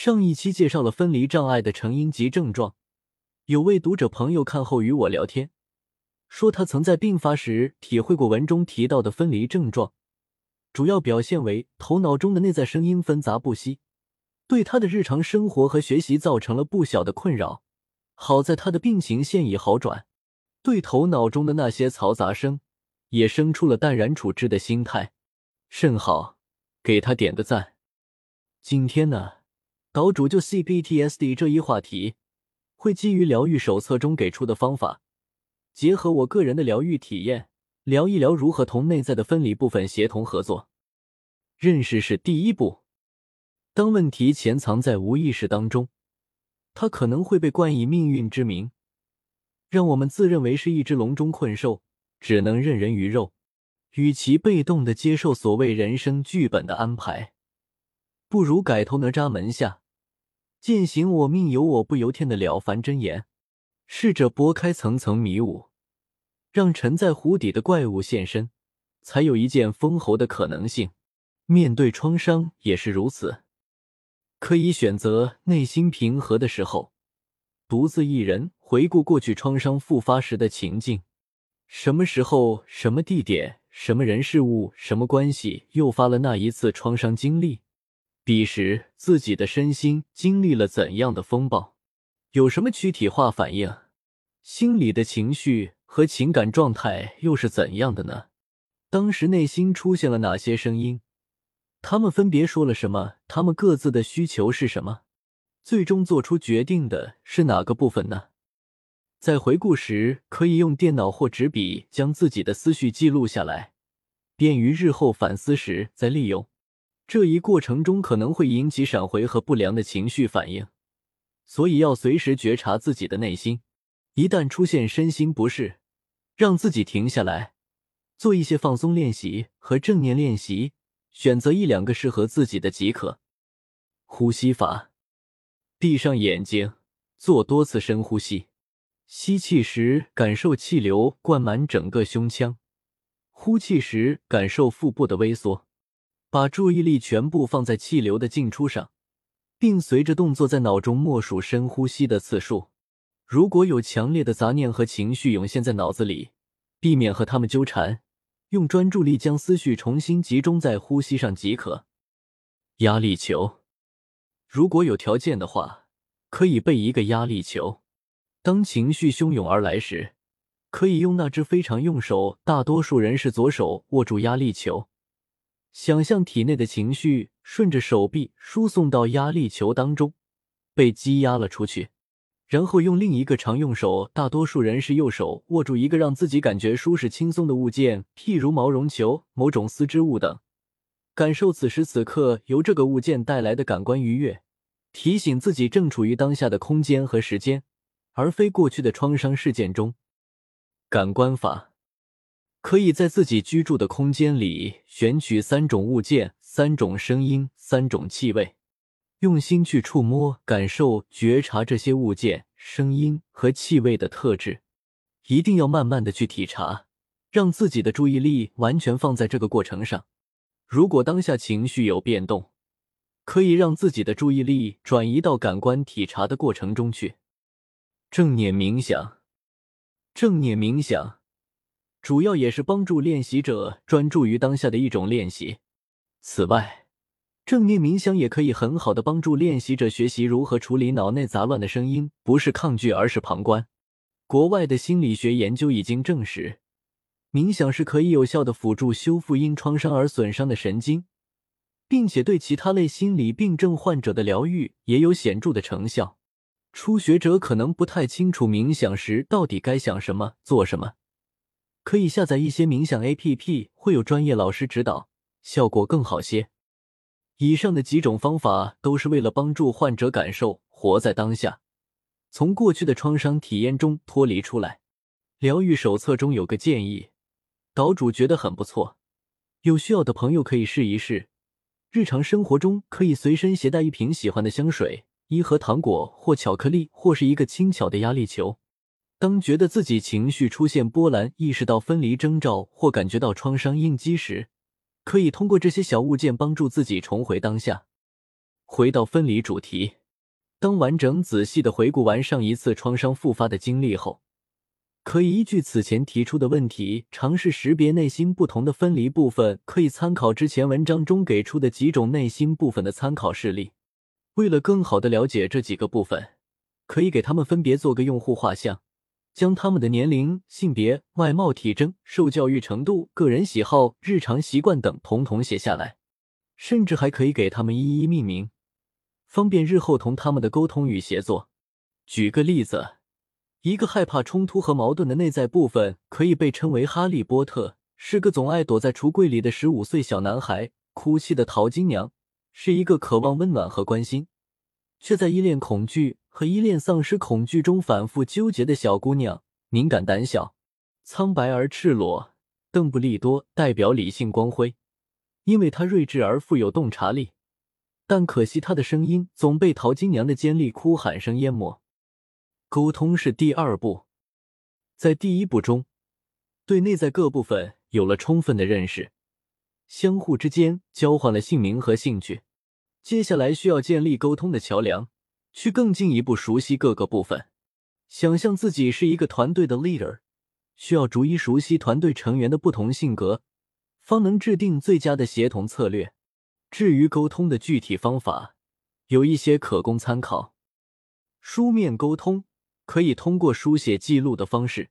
上一期介绍了分离障碍的成因及症状，有位读者朋友看后与我聊天，说他曾在病发时体会过文中提到的分离症状，主要表现为头脑中的内在声音纷杂不息，对他的日常生活和学习造成了不小的困扰。好在他的病情现已好转，对头脑中的那些嘈杂声也生出了淡然处之的心态，甚好，给他点个赞。今天呢？岛主就 CPTSD 这一话题，会基于疗愈手册中给出的方法，结合我个人的疗愈体验，聊一聊如何同内在的分离部分协同合作。认识是第一步。当问题潜藏在无意识当中，它可能会被冠以命运之名，让我们自认为是一只笼中困兽，只能任人鱼肉。与其被动的接受所谓人生剧本的安排，不如改投哪吒门下。践行“我命由我不由天”的了凡真言，试着拨开层层迷雾，让沉在湖底的怪物现身，才有一剑封喉的可能性。面对创伤也是如此，可以选择内心平和的时候，独自一人回顾过去创伤复发时的情境，什么时候、什么地点、什么人事物、什么关系诱发了那一次创伤经历。彼时自己的身心经历了怎样的风暴，有什么躯体化反应，心里的情绪和情感状态又是怎样的呢？当时内心出现了哪些声音？他们分别说了什么？他们各自的需求是什么？最终做出决定的是哪个部分呢？在回顾时，可以用电脑或纸笔将自己的思绪记录下来，便于日后反思时再利用。这一过程中可能会引起闪回和不良的情绪反应，所以要随时觉察自己的内心。一旦出现身心不适，让自己停下来，做一些放松练习和正念练习，选择一两个适合自己的即可。呼吸法：闭上眼睛，做多次深呼吸。吸气时，感受气流灌满整个胸腔；呼气时，感受腹部的微缩。把注意力全部放在气流的进出上，并随着动作在脑中默数深呼吸的次数。如果有强烈的杂念和情绪涌现在脑子里，避免和他们纠缠，用专注力将思绪重新集中在呼吸上即可。压力球，如果有条件的话，可以备一个压力球。当情绪汹涌而来时，可以用那只非常用手，大多数人是左手握住压力球。想象体内的情绪顺着手臂输送到压力球当中，被积压了出去，然后用另一个常用手，大多数人是右手，握住一个让自己感觉舒适轻松的物件，譬如毛绒球、某种丝织物等，感受此时此刻由这个物件带来的感官愉悦，提醒自己正处于当下的空间和时间，而非过去的创伤事件中。感官法。可以在自己居住的空间里选取三种物件、三种声音、三种气味，用心去触摸、感受、觉察这些物件、声音和气味的特质。一定要慢慢的去体察，让自己的注意力完全放在这个过程上。如果当下情绪有变动，可以让自己的注意力转移到感官体察的过程中去。正念冥想，正念冥想。主要也是帮助练习者专注于当下的一种练习。此外，正念冥想也可以很好的帮助练习者学习如何处理脑内杂乱的声音，不是抗拒，而是旁观。国外的心理学研究已经证实，冥想是可以有效的辅助修复因创伤而损伤的神经，并且对其他类心理病症患者的疗愈也有显著的成效。初学者可能不太清楚冥想时到底该想什么、做什么。可以下载一些冥想 A P P，会有专业老师指导，效果更好些。以上的几种方法都是为了帮助患者感受活在当下，从过去的创伤体验中脱离出来。疗愈手册中有个建议，岛主觉得很不错，有需要的朋友可以试一试。日常生活中可以随身携带一瓶喜欢的香水、一盒糖果或巧克力，或是一个轻巧的压力球。当觉得自己情绪出现波澜，意识到分离征兆或感觉到创伤应激时，可以通过这些小物件帮助自己重回当下。回到分离主题。当完整仔细的回顾完上一次创伤复发的经历后，可以依据此前提出的问题，尝试识别内心不同的分离部分。可以参考之前文章中给出的几种内心部分的参考事例。为了更好的了解这几个部分，可以给他们分别做个用户画像，将他们的年龄、性别、外貌、体征、受教育程度、个人喜好、日常习惯等统统写下来，甚至还可以给他们一一命名。方便日后同他们的沟通与协作。举个例子，一个害怕冲突和矛盾的内在部分可以被称为哈利波特，是个总爱躲在橱柜里的十五岁小男孩；哭泣的淘金娘是一个渴望温暖和关心，却在依恋恐惧和依恋丧失恐惧中反复纠结的小姑娘；敏感胆小、苍白而赤裸，邓布利多代表理性光辉，因为他睿智而富有洞察力。但可惜，他的声音总被淘金娘的尖利哭喊声淹没。沟通是第二步，在第一步中，对内在各部分有了充分的认识，相互之间交换了姓名和兴趣。接下来需要建立沟通的桥梁，去更进一步熟悉各个部分。想象自己是一个团队的 leader，需要逐一熟悉团队成员的不同性格，方能制定最佳的协同策略。至于沟通的具体方法，有一些可供参考。书面沟通可以通过书写记录的方式，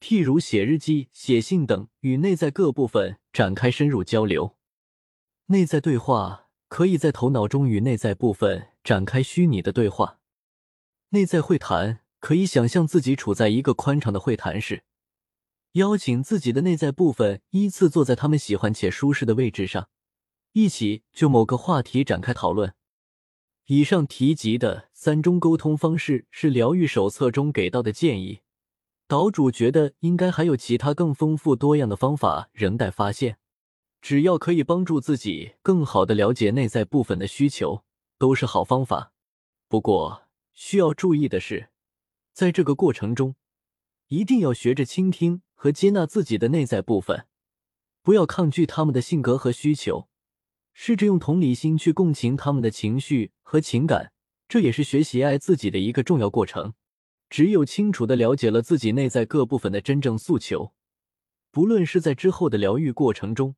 譬如写日记、写信等，与内在各部分展开深入交流。内在对话可以在头脑中与内在部分展开虚拟的对话。内在会谈可以想象自己处在一个宽敞的会谈室，邀请自己的内在部分依次坐在他们喜欢且舒适的位置上。一起就某个话题展开讨论。以上提及的三种沟通方式是疗愈手册中给到的建议。岛主觉得应该还有其他更丰富多样的方法仍待发现。只要可以帮助自己更好的了解内在部分的需求，都是好方法。不过需要注意的是，在这个过程中，一定要学着倾听和接纳自己的内在部分，不要抗拒他们的性格和需求。试着用同理心去共情他们的情绪和情感，这也是学习爱自己的一个重要过程。只有清楚的了解了自己内在各部分的真正诉求，不论是在之后的疗愈过程中，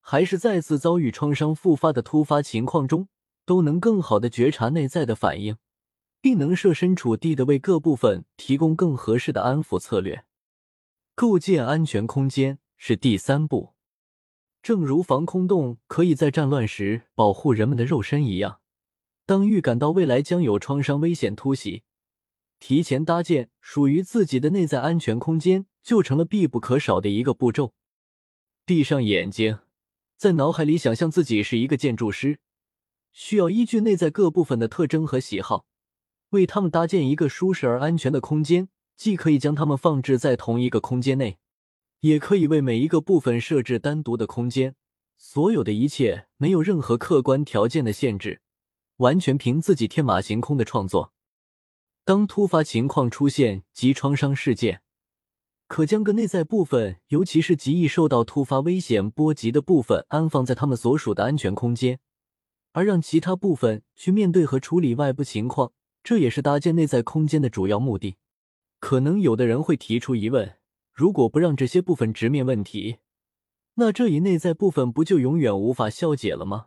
还是再次遭遇创伤复发的突发情况中，都能更好的觉察内在的反应，并能设身处地的为各部分提供更合适的安抚策略。构建安全空间是第三步。正如防空洞可以在战乱时保护人们的肉身一样，当预感到未来将有创伤危险突袭，提前搭建属于自己的内在安全空间就成了必不可少的一个步骤。闭上眼睛，在脑海里想象自己是一个建筑师，需要依据内在各部分的特征和喜好，为他们搭建一个舒适而安全的空间，既可以将他们放置在同一个空间内。也可以为每一个部分设置单独的空间，所有的一切没有任何客观条件的限制，完全凭自己天马行空的创作。当突发情况出现及创伤事件，可将个内在部分，尤其是极易受到突发危险波及的部分，安放在他们所属的安全空间，而让其他部分去面对和处理外部情况。这也是搭建内在空间的主要目的。可能有的人会提出疑问。如果不让这些部分直面问题，那这一内在部分不就永远无法消解了吗？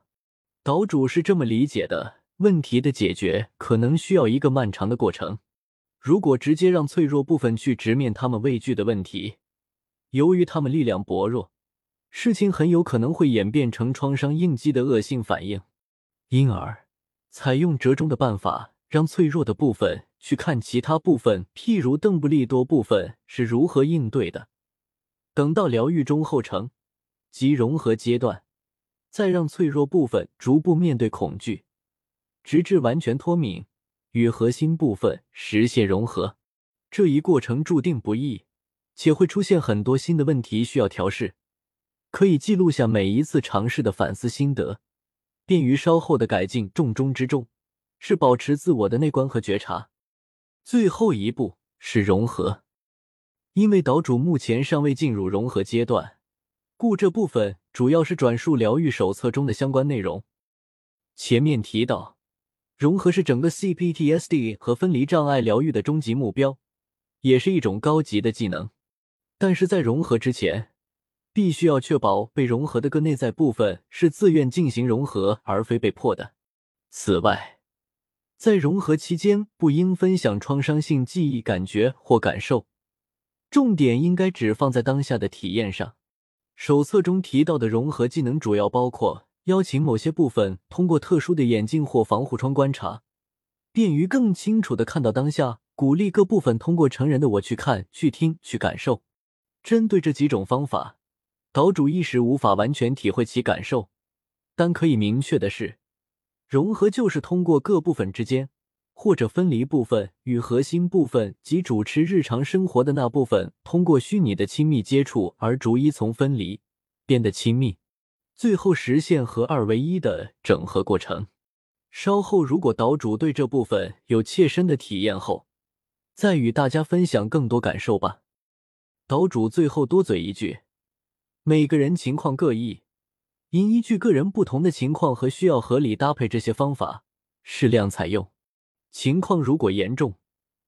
岛主是这么理解的：问题的解决可能需要一个漫长的过程。如果直接让脆弱部分去直面他们畏惧的问题，由于他们力量薄弱，事情很有可能会演变成创伤应激的恶性反应。因而，采用折中的办法，让脆弱的部分。去看其他部分，譬如邓布利多部分是如何应对的。等到疗愈中后程及融合阶段，再让脆弱部分逐步面对恐惧，直至完全脱敏，与核心部分实现融合。这一过程注定不易，且会出现很多新的问题需要调试。可以记录下每一次尝试的反思心得，便于稍后的改进。重中之重是保持自我的内观和觉察。最后一步是融合，因为岛主目前尚未进入融合阶段，故这部分主要是转述疗愈手册中的相关内容。前面提到，融合是整个 CPTSD 和分离障碍疗愈的终极目标，也是一种高级的技能。但是在融合之前，必须要确保被融合的各内在部分是自愿进行融合，而非被迫的。此外，在融合期间不应分享创伤性记忆、感觉或感受，重点应该只放在当下的体验上。手册中提到的融合技能主要包括邀请某些部分通过特殊的眼镜或防护窗观察，便于更清楚的看到当下；鼓励各部分通过成人的我去看、去听、去感受。针对这几种方法。岛主一时无法完全体会其感受，但可以明确的是，融合就是通过各部分之间，或者分离部分与核心部分及主持日常生活的那部分，通过虚拟的亲密接触而逐一从分离变得亲密，最后实现合二为一的整合过程。稍后如果岛主对这部分有切身的体验后，再与大家分享更多感受吧。岛主最后多嘴一句。每个人情况各异，应依据个人不同的情况和需要合理搭配这些方法，适量采用。情况如果严重，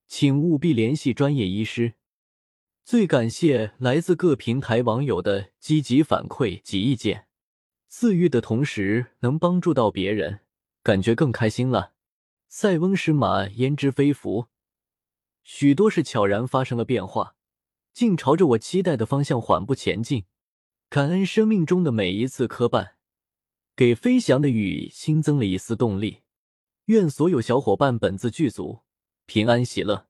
请务必联系专业医师。最感谢来自各平台网友的积极反馈及意见，自愈的同时能帮助到别人，感觉更开心了。塞翁失马焉知非福，许多事悄然发生了变化，竟朝着我期待的方向缓步前进。感恩生命中的每一次磕绊，给飞翔的羽新增了一丝动力。愿所有小伙伴本自具足，平安喜乐。